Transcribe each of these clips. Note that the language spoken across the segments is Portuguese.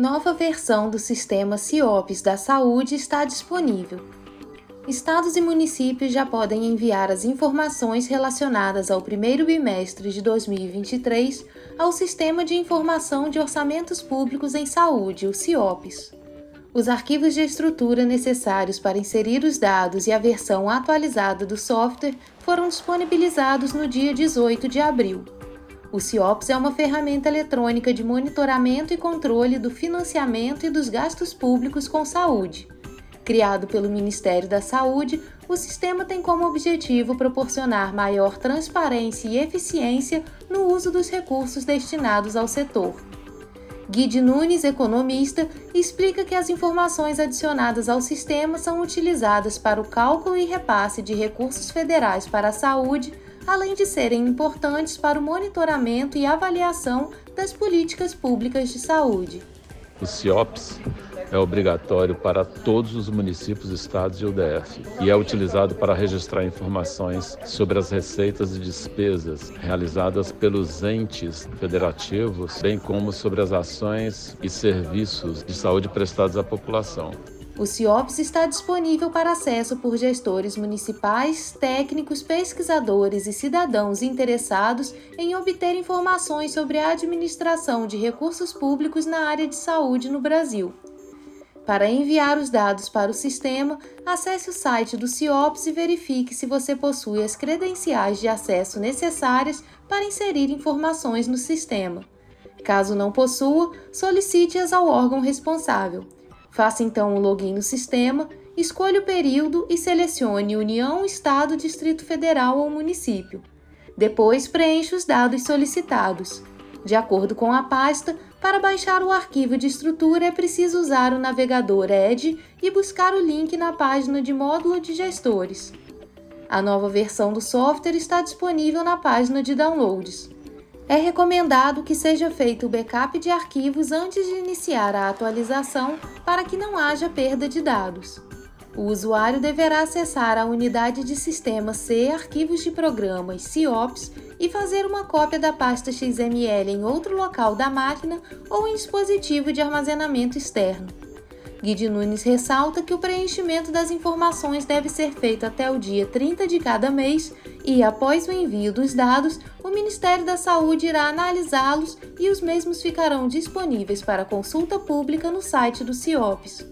Nova versão do sistema CIOPS da saúde está disponível. Estados e municípios já podem enviar as informações relacionadas ao primeiro bimestre de 2023 ao Sistema de Informação de Orçamentos Públicos em Saúde, o CIOPS. Os arquivos de estrutura necessários para inserir os dados e a versão atualizada do software foram disponibilizados no dia 18 de abril. O CIOPS é uma ferramenta eletrônica de monitoramento e controle do financiamento e dos gastos públicos com saúde. Criado pelo Ministério da Saúde, o sistema tem como objetivo proporcionar maior transparência e eficiência no uso dos recursos destinados ao setor. Guide Nunes, economista, explica que as informações adicionadas ao sistema são utilizadas para o cálculo e repasse de recursos federais para a saúde além de serem importantes para o monitoramento e avaliação das políticas públicas de saúde. O CIOPS é obrigatório para todos os municípios, estados e UDF e é utilizado para registrar informações sobre as receitas e despesas realizadas pelos entes federativos, bem como sobre as ações e serviços de saúde prestados à população. O CIOPS está disponível para acesso por gestores municipais, técnicos, pesquisadores e cidadãos interessados em obter informações sobre a administração de recursos públicos na área de saúde no Brasil. Para enviar os dados para o sistema, acesse o site do CIOPS e verifique se você possui as credenciais de acesso necessárias para inserir informações no sistema. Caso não possua, solicite-as ao órgão responsável. Faça então o login no sistema, escolha o período e selecione União, Estado, Distrito Federal ou Município. Depois preencha os dados solicitados. De acordo com a pasta, para baixar o arquivo de estrutura é preciso usar o navegador Edge e buscar o link na página de módulo de gestores. A nova versão do software está disponível na página de downloads. É recomendado que seja feito o backup de arquivos antes de iniciar a atualização para que não haja perda de dados. O usuário deverá acessar a unidade de sistema C Arquivos de Programas CIOPS e fazer uma cópia da pasta XML em outro local da máquina ou em dispositivo de armazenamento externo. Guide Nunes ressalta que o preenchimento das informações deve ser feito até o dia 30 de cada mês e, após o envio dos dados, o Ministério da Saúde irá analisá-los e os mesmos ficarão disponíveis para consulta pública no site do CIOPS.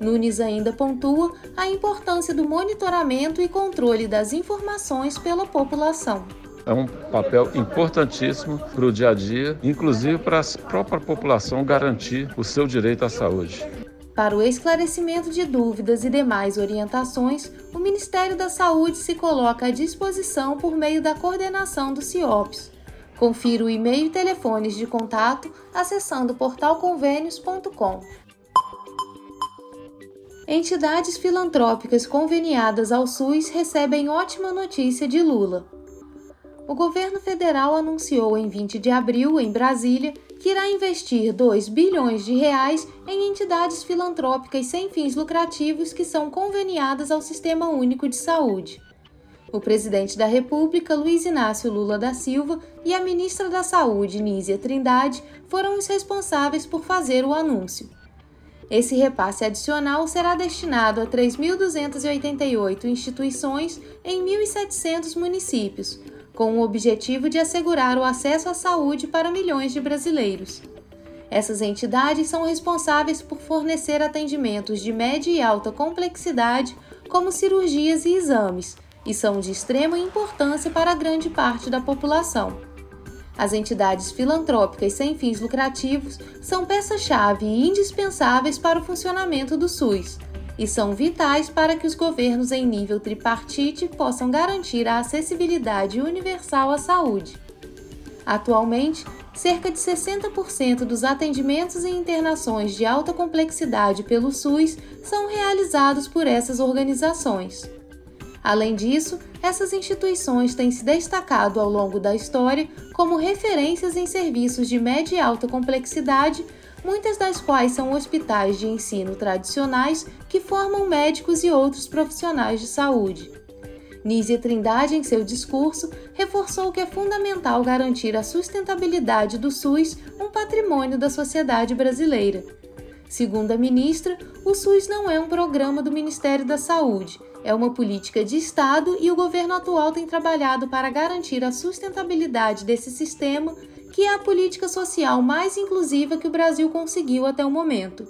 Nunes ainda pontua a importância do monitoramento e controle das informações pela população é um papel importantíssimo para o dia a dia, inclusive para a própria população garantir o seu direito à saúde. Para o esclarecimento de dúvidas e demais orientações, o Ministério da Saúde se coloca à disposição por meio da coordenação do CIOPS. Confira o e-mail e telefones de contato acessando portalconvênios.com. Entidades filantrópicas conveniadas ao SUS recebem ótima notícia de Lula. O governo federal anunciou em 20 de abril, em Brasília, que irá investir 2 bilhões de reais em entidades filantrópicas sem fins lucrativos que são conveniadas ao Sistema Único de Saúde. O presidente da República, Luiz Inácio Lula da Silva, e a ministra da Saúde, Nízia Trindade, foram os responsáveis por fazer o anúncio. Esse repasse adicional será destinado a 3.288 instituições em 1.700 municípios, com o objetivo de assegurar o acesso à saúde para milhões de brasileiros. Essas entidades são responsáveis por fornecer atendimentos de média e alta complexidade, como cirurgias e exames, e são de extrema importância para grande parte da população. As entidades filantrópicas sem fins lucrativos são peça-chave e indispensáveis para o funcionamento do SUS, e são vitais para que os governos em nível tripartite possam garantir a acessibilidade universal à saúde. Atualmente, cerca de 60% dos atendimentos e internações de alta complexidade pelo SUS são realizados por essas organizações. Além disso, essas instituições têm se destacado ao longo da história como referências em serviços de média e alta complexidade, muitas das quais são hospitais de ensino tradicionais que formam médicos e outros profissionais de saúde. Nízia Trindade, em seu discurso, reforçou que é fundamental garantir a sustentabilidade do SUS, um patrimônio da sociedade brasileira. Segundo a ministra, o SUS não é um programa do Ministério da Saúde, é uma política de Estado e o governo atual tem trabalhado para garantir a sustentabilidade desse sistema, que é a política social mais inclusiva que o Brasil conseguiu até o momento.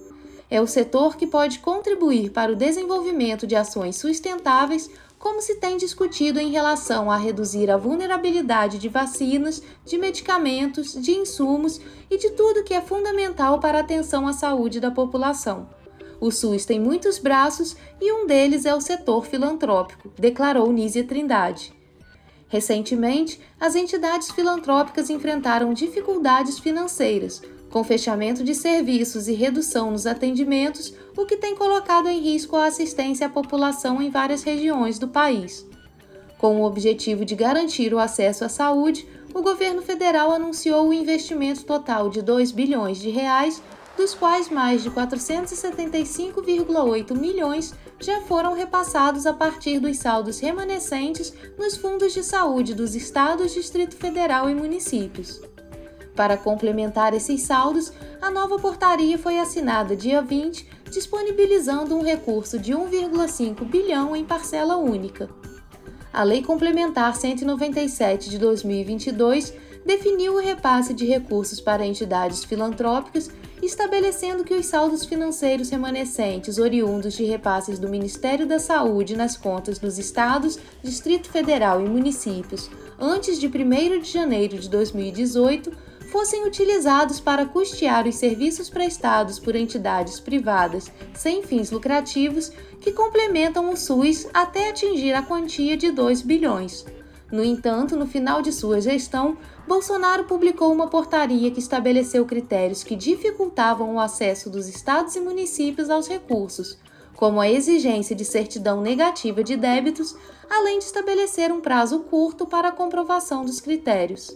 É o setor que pode contribuir para o desenvolvimento de ações sustentáveis como se tem discutido em relação a reduzir a vulnerabilidade de vacinas, de medicamentos, de insumos e de tudo que é fundamental para a atenção à saúde da população. O SUS tem muitos braços e um deles é o setor filantrópico, declarou Nízia Trindade. Recentemente, as entidades filantrópicas enfrentaram dificuldades financeiras, com fechamento de serviços e redução nos atendimentos, o que tem colocado em risco a assistência à população em várias regiões do país. Com o objetivo de garantir o acesso à saúde, o governo federal anunciou o investimento total de 2 bilhões de reais, dos quais mais de 475,8 milhões já foram repassados a partir dos saldos remanescentes nos fundos de saúde dos estados, Distrito Federal e municípios. Para complementar esses saldos, a nova portaria foi assinada dia 20, disponibilizando um recurso de 1,5 bilhão em parcela única. A Lei Complementar 197 de 2022 definiu o repasse de recursos para entidades filantrópicas, estabelecendo que os saldos financeiros remanescentes oriundos de repasses do Ministério da Saúde nas contas dos estados, Distrito Federal e municípios antes de 1 de janeiro de 2018 fossem utilizados para custear os serviços prestados por entidades privadas sem fins lucrativos que complementam o SUS até atingir a quantia de 2 bilhões. No entanto, no final de sua gestão, Bolsonaro publicou uma portaria que estabeleceu critérios que dificultavam o acesso dos estados e municípios aos recursos, como a exigência de certidão negativa de débitos, além de estabelecer um prazo curto para a comprovação dos critérios.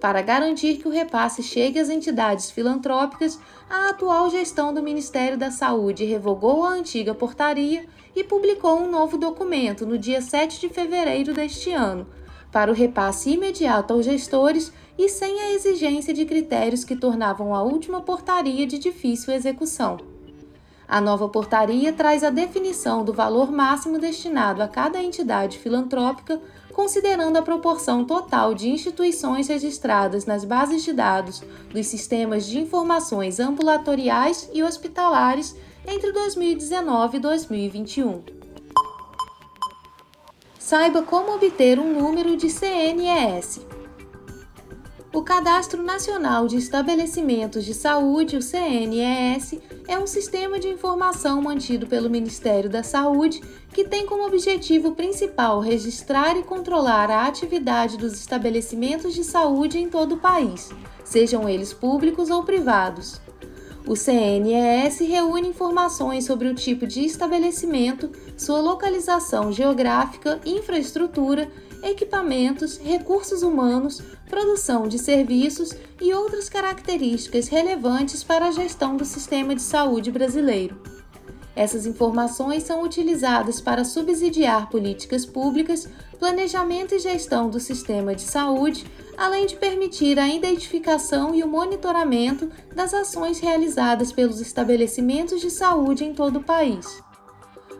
Para garantir que o repasse chegue às entidades filantrópicas, a atual gestão do Ministério da Saúde revogou a antiga portaria e publicou um novo documento no dia 7 de fevereiro deste ano, para o repasse imediato aos gestores e sem a exigência de critérios que tornavam a última portaria de difícil execução. A nova portaria traz a definição do valor máximo destinado a cada entidade filantrópica, considerando a proporção total de instituições registradas nas bases de dados dos sistemas de informações ambulatoriais e hospitalares entre 2019 e 2021. Saiba como obter um número de CNES. O Cadastro Nacional de Estabelecimentos de Saúde, o CNES, é um sistema de informação mantido pelo Ministério da Saúde que tem como objetivo principal registrar e controlar a atividade dos estabelecimentos de saúde em todo o país, sejam eles públicos ou privados. O CNES reúne informações sobre o tipo de estabelecimento, sua localização geográfica, infraestrutura equipamentos, recursos humanos, produção de serviços e outras características relevantes para a gestão do sistema de saúde brasileiro. Essas informações são utilizadas para subsidiar políticas públicas, planejamento e gestão do sistema de saúde, além de permitir a identificação e o monitoramento das ações realizadas pelos estabelecimentos de saúde em todo o país.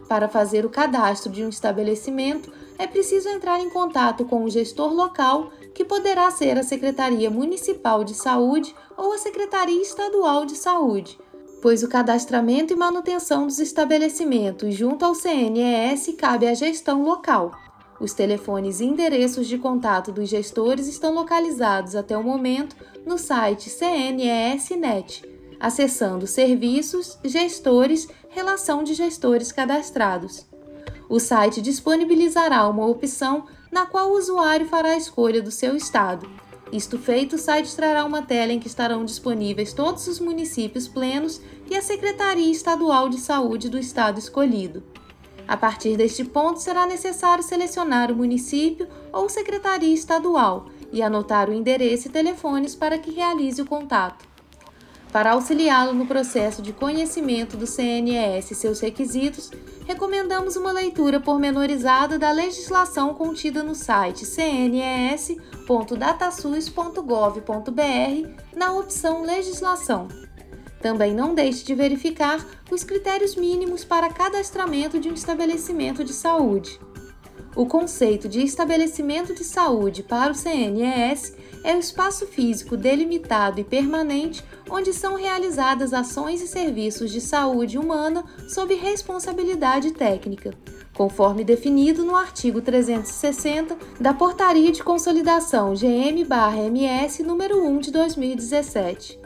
Para fazer o cadastro de um estabelecimento, é preciso entrar em contato com o gestor local, que poderá ser a Secretaria Municipal de Saúde ou a Secretaria Estadual de Saúde, pois o cadastramento e manutenção dos estabelecimentos junto ao CNES cabe à gestão local. Os telefones e endereços de contato dos gestores estão localizados até o momento no site CNES.net, acessando Serviços, Gestores, Relação de Gestores Cadastrados. O site disponibilizará uma opção na qual o usuário fará a escolha do seu estado. Isto feito, o site trará uma tela em que estarão disponíveis todos os municípios plenos e a Secretaria Estadual de Saúde do estado escolhido. A partir deste ponto, será necessário selecionar o município ou secretaria estadual e anotar o endereço e telefones para que realize o contato. Para auxiliá-lo no processo de conhecimento do CNES e seus requisitos, recomendamos uma leitura pormenorizada da legislação contida no site cnes.datasus.gov.br na opção Legislação. Também não deixe de verificar os critérios mínimos para cadastramento de um estabelecimento de saúde. O conceito de estabelecimento de saúde para o CNES é o espaço físico delimitado e permanente onde são realizadas ações e serviços de saúde humana sob responsabilidade técnica, conforme definido no artigo 360 da Portaria de Consolidação GM/MS número 1 de 2017.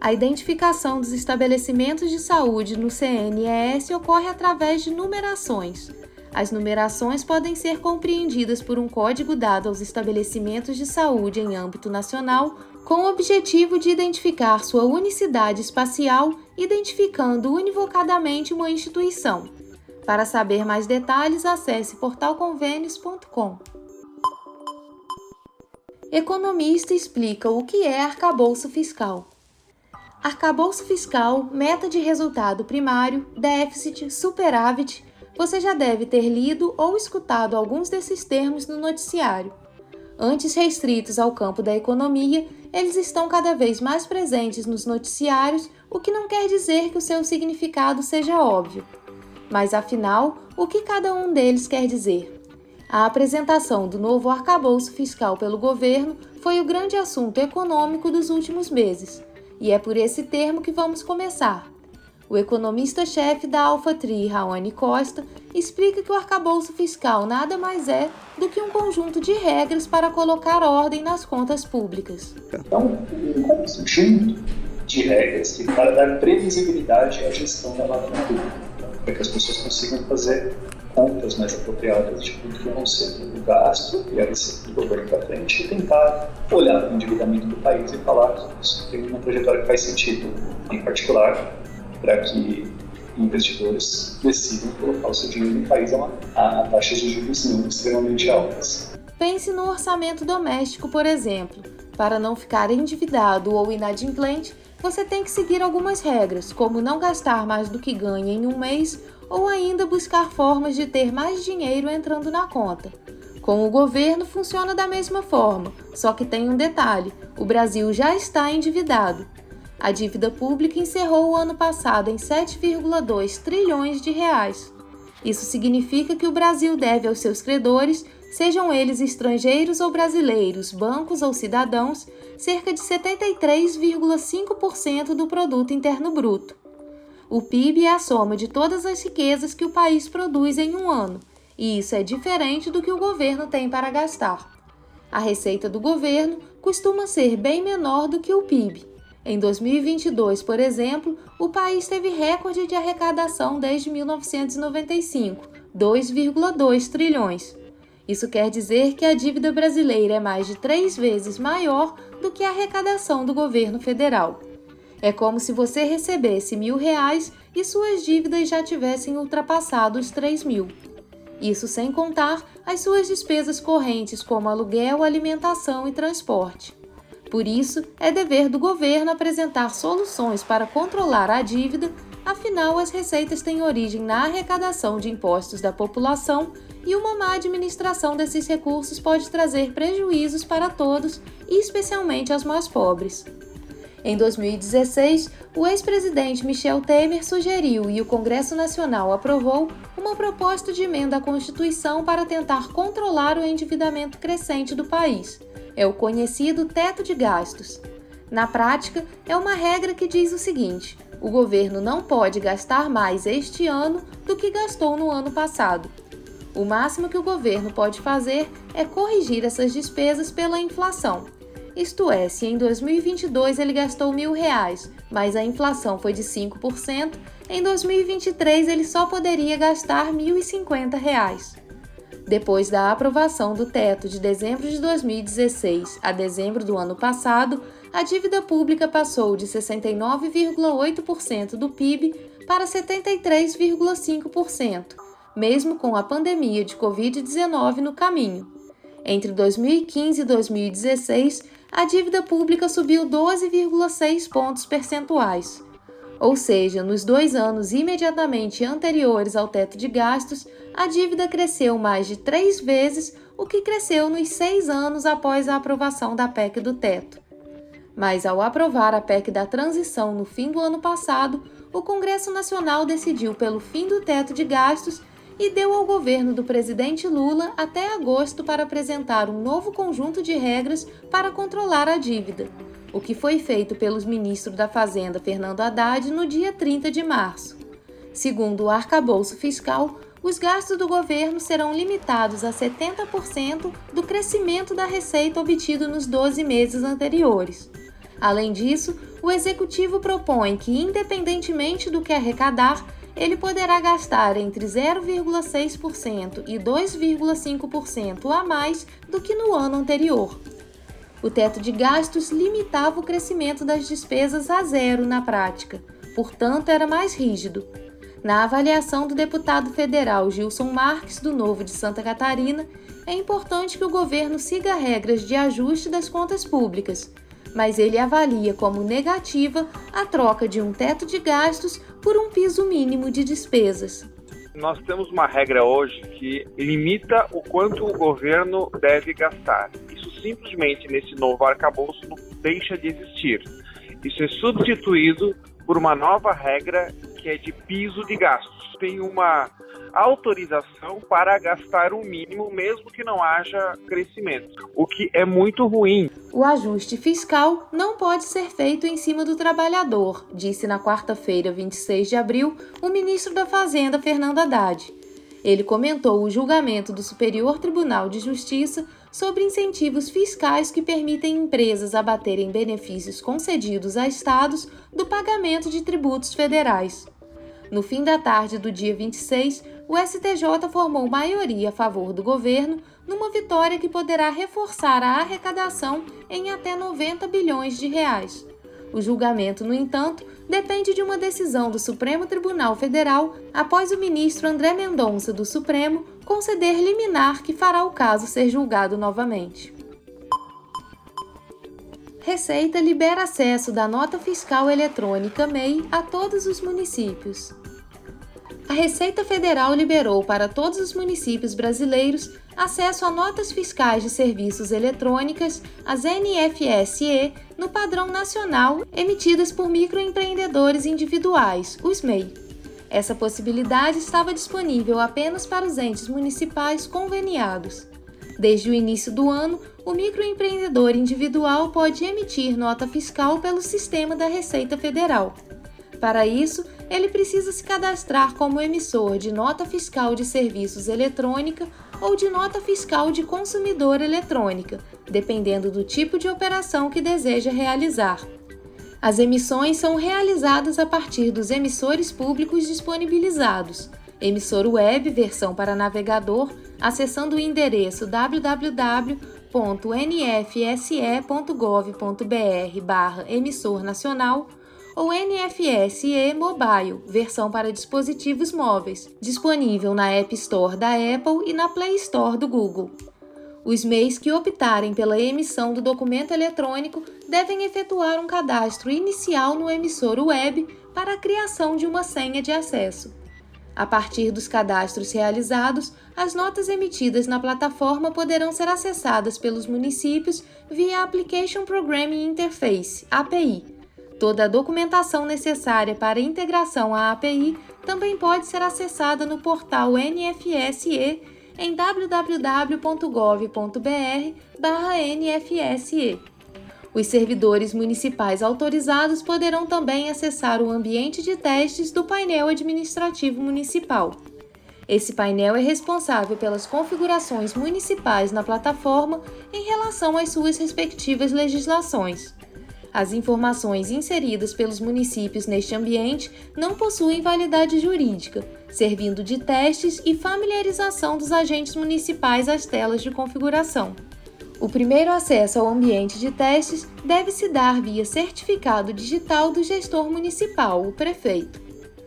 A identificação dos estabelecimentos de saúde no CNES ocorre através de numerações as numerações podem ser compreendidas por um código dado aos estabelecimentos de saúde em âmbito nacional, com o objetivo de identificar sua unicidade espacial, identificando univocadamente uma instituição. Para saber mais detalhes, acesse portalconvênios.com. Economista explica o que é arcabouço fiscal. Arcabouço fiscal, meta de resultado primário, déficit, superávit você já deve ter lido ou escutado alguns desses termos no noticiário. Antes restritos ao campo da economia, eles estão cada vez mais presentes nos noticiários, o que não quer dizer que o seu significado seja óbvio. Mas afinal, o que cada um deles quer dizer? A apresentação do novo arcabouço fiscal pelo governo foi o grande assunto econômico dos últimos meses, e é por esse termo que vamos começar. O economista-chefe da AlphaTri, Raoni Costa, explica que o arcabouço fiscal nada mais é do que um conjunto de regras para colocar ordem nas contas públicas. Então, um conjunto de regras que para dar previsibilidade à gestão da máquina pública, para que as pessoas consigam fazer contas mais apropriadas de tudo que vão ser o gasto e a receita do governo para frente e tentar olhar o endividamento do país e falar que isso tem uma trajetória que faz sentido. Em particular, para que investidores decidam colocar o seu dinheiro no país a, a taxas de juros não extremamente altas. Pense no orçamento doméstico, por exemplo. Para não ficar endividado ou inadimplente, você tem que seguir algumas regras, como não gastar mais do que ganha em um mês ou ainda buscar formas de ter mais dinheiro entrando na conta. Com o governo funciona da mesma forma, só que tem um detalhe: o Brasil já está endividado. A dívida pública encerrou o ano passado em 7,2 trilhões de reais. Isso significa que o Brasil deve aos seus credores, sejam eles estrangeiros ou brasileiros, bancos ou cidadãos, cerca de 73,5% do produto interno bruto. O PIB é a soma de todas as riquezas que o país produz em um ano, e isso é diferente do que o governo tem para gastar. A receita do governo costuma ser bem menor do que o PIB. Em 2022, por exemplo, o país teve recorde de arrecadação desde 1995, 2,2 trilhões. Isso quer dizer que a dívida brasileira é mais de três vezes maior do que a arrecadação do governo federal. É como se você recebesse mil reais e suas dívidas já tivessem ultrapassado os 3 mil. Isso sem contar as suas despesas correntes, como aluguel, alimentação e transporte. Por isso, é dever do governo apresentar soluções para controlar a dívida, afinal, as receitas têm origem na arrecadação de impostos da população e uma má administração desses recursos pode trazer prejuízos para todos e especialmente aos mais pobres. Em 2016, o ex-presidente Michel Temer sugeriu e o Congresso Nacional aprovou uma proposta de emenda à Constituição para tentar controlar o endividamento crescente do país é o conhecido teto de gastos. Na prática, é uma regra que diz o seguinte: o governo não pode gastar mais este ano do que gastou no ano passado. O máximo que o governo pode fazer é corrigir essas despesas pela inflação. Isto é, se em 2022 ele gastou mil reais, mas a inflação foi de 5%, em 2023 ele só poderia gastar R$ 1.050. Depois da aprovação do teto de dezembro de 2016 a dezembro do ano passado, a dívida pública passou de 69,8% do PIB para 73,5%, mesmo com a pandemia de Covid-19 no caminho. Entre 2015 e 2016, a dívida pública subiu 12,6 pontos percentuais. Ou seja, nos dois anos imediatamente anteriores ao teto de gastos, a dívida cresceu mais de três vezes o que cresceu nos seis anos após a aprovação da PEC do teto. Mas, ao aprovar a PEC da transição no fim do ano passado, o Congresso Nacional decidiu pelo fim do teto de gastos e deu ao governo do presidente Lula até agosto para apresentar um novo conjunto de regras para controlar a dívida, o que foi feito pelos ministros da Fazenda Fernando Haddad no dia 30 de março. Segundo o arcabouço fiscal, os gastos do governo serão limitados a 70% do crescimento da receita obtido nos 12 meses anteriores. Além disso, o executivo propõe que, independentemente do que arrecadar, ele poderá gastar entre 0,6% e 2,5% a mais do que no ano anterior. O teto de gastos limitava o crescimento das despesas a zero na prática, portanto, era mais rígido. Na avaliação do deputado federal Gilson Marques, do Novo de Santa Catarina, é importante que o governo siga regras de ajuste das contas públicas, mas ele avalia como negativa a troca de um teto de gastos por um piso mínimo de despesas. Nós temos uma regra hoje que limita o quanto o governo deve gastar. Simplesmente nesse novo arcabouço deixa de existir. Isso é substituído por uma nova regra que é de piso de gastos. Tem uma autorização para gastar o mínimo, mesmo que não haja crescimento, o que é muito ruim. O ajuste fiscal não pode ser feito em cima do trabalhador, disse na quarta-feira, 26 de abril, o ministro da Fazenda, Fernando Haddad. Ele comentou o julgamento do Superior Tribunal de Justiça sobre incentivos fiscais que permitem empresas abaterem benefícios concedidos a estados do pagamento de tributos federais. No fim da tarde do dia 26, o STJ formou maioria a favor do governo, numa vitória que poderá reforçar a arrecadação em até 90 bilhões de reais. O julgamento, no entanto, depende de uma decisão do Supremo Tribunal Federal após o ministro André Mendonça do Supremo conceder liminar que fará o caso ser julgado novamente. Receita libera acesso da nota fiscal eletrônica MEI a todos os municípios. A Receita Federal liberou para todos os municípios brasileiros acesso a notas fiscais de serviços eletrônicas, as NFSE, no padrão nacional emitidas por microempreendedores individuais, os MEI. Essa possibilidade estava disponível apenas para os entes municipais conveniados. Desde o início do ano, o microempreendedor individual pode emitir nota fiscal pelo sistema da Receita Federal. Para isso, ele precisa se cadastrar como emissor de nota fiscal de serviços eletrônica ou de nota fiscal de consumidor eletrônica, dependendo do tipo de operação que deseja realizar. As emissões são realizadas a partir dos emissores públicos disponibilizados. Emissor web, versão para navegador, acessando o endereço www.nfse.gov.br/emissor nacional ou NFSE Mobile, versão para dispositivos móveis, disponível na App Store da Apple e na Play Store do Google. Os MEIs que optarem pela emissão do documento eletrônico devem efetuar um cadastro inicial no emissor web para a criação de uma senha de acesso. A partir dos cadastros realizados, as notas emitidas na plataforma poderão ser acessadas pelos municípios via Application Programming Interface, API, Toda a documentação necessária para integração à API também pode ser acessada no portal NFSE em www.gov.br/nfse. Os servidores municipais autorizados poderão também acessar o ambiente de testes do painel administrativo municipal. Esse painel é responsável pelas configurações municipais na plataforma em relação às suas respectivas legislações. As informações inseridas pelos municípios neste ambiente não possuem validade jurídica, servindo de testes e familiarização dos agentes municipais às telas de configuração. O primeiro acesso ao ambiente de testes deve se dar via certificado digital do gestor municipal, o prefeito.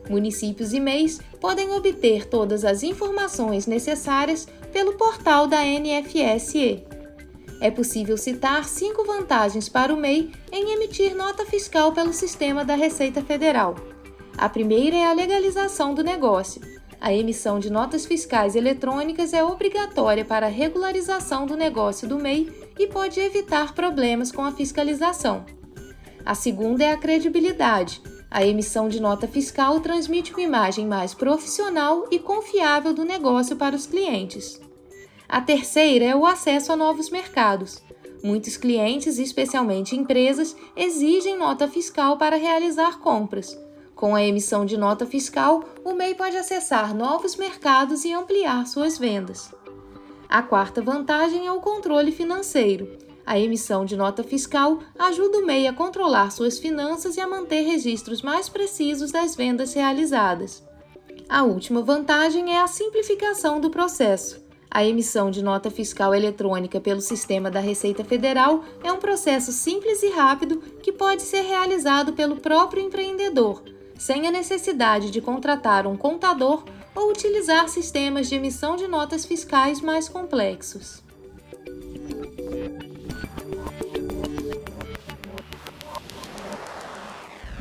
Municípios e MEIs podem obter todas as informações necessárias pelo portal da NFSE. É possível citar cinco vantagens para o MEI em emitir nota fiscal pelo sistema da Receita Federal. A primeira é a legalização do negócio. A emissão de notas fiscais eletrônicas é obrigatória para a regularização do negócio do MEI e pode evitar problemas com a fiscalização. A segunda é a credibilidade. A emissão de nota fiscal transmite uma imagem mais profissional e confiável do negócio para os clientes. A terceira é o acesso a novos mercados. Muitos clientes, especialmente empresas, exigem nota fiscal para realizar compras. Com a emissão de nota fiscal, o MEI pode acessar novos mercados e ampliar suas vendas. A quarta vantagem é o controle financeiro. A emissão de nota fiscal ajuda o MEI a controlar suas finanças e a manter registros mais precisos das vendas realizadas. A última vantagem é a simplificação do processo. A emissão de nota fiscal eletrônica pelo sistema da Receita Federal é um processo simples e rápido que pode ser realizado pelo próprio empreendedor, sem a necessidade de contratar um contador ou utilizar sistemas de emissão de notas fiscais mais complexos.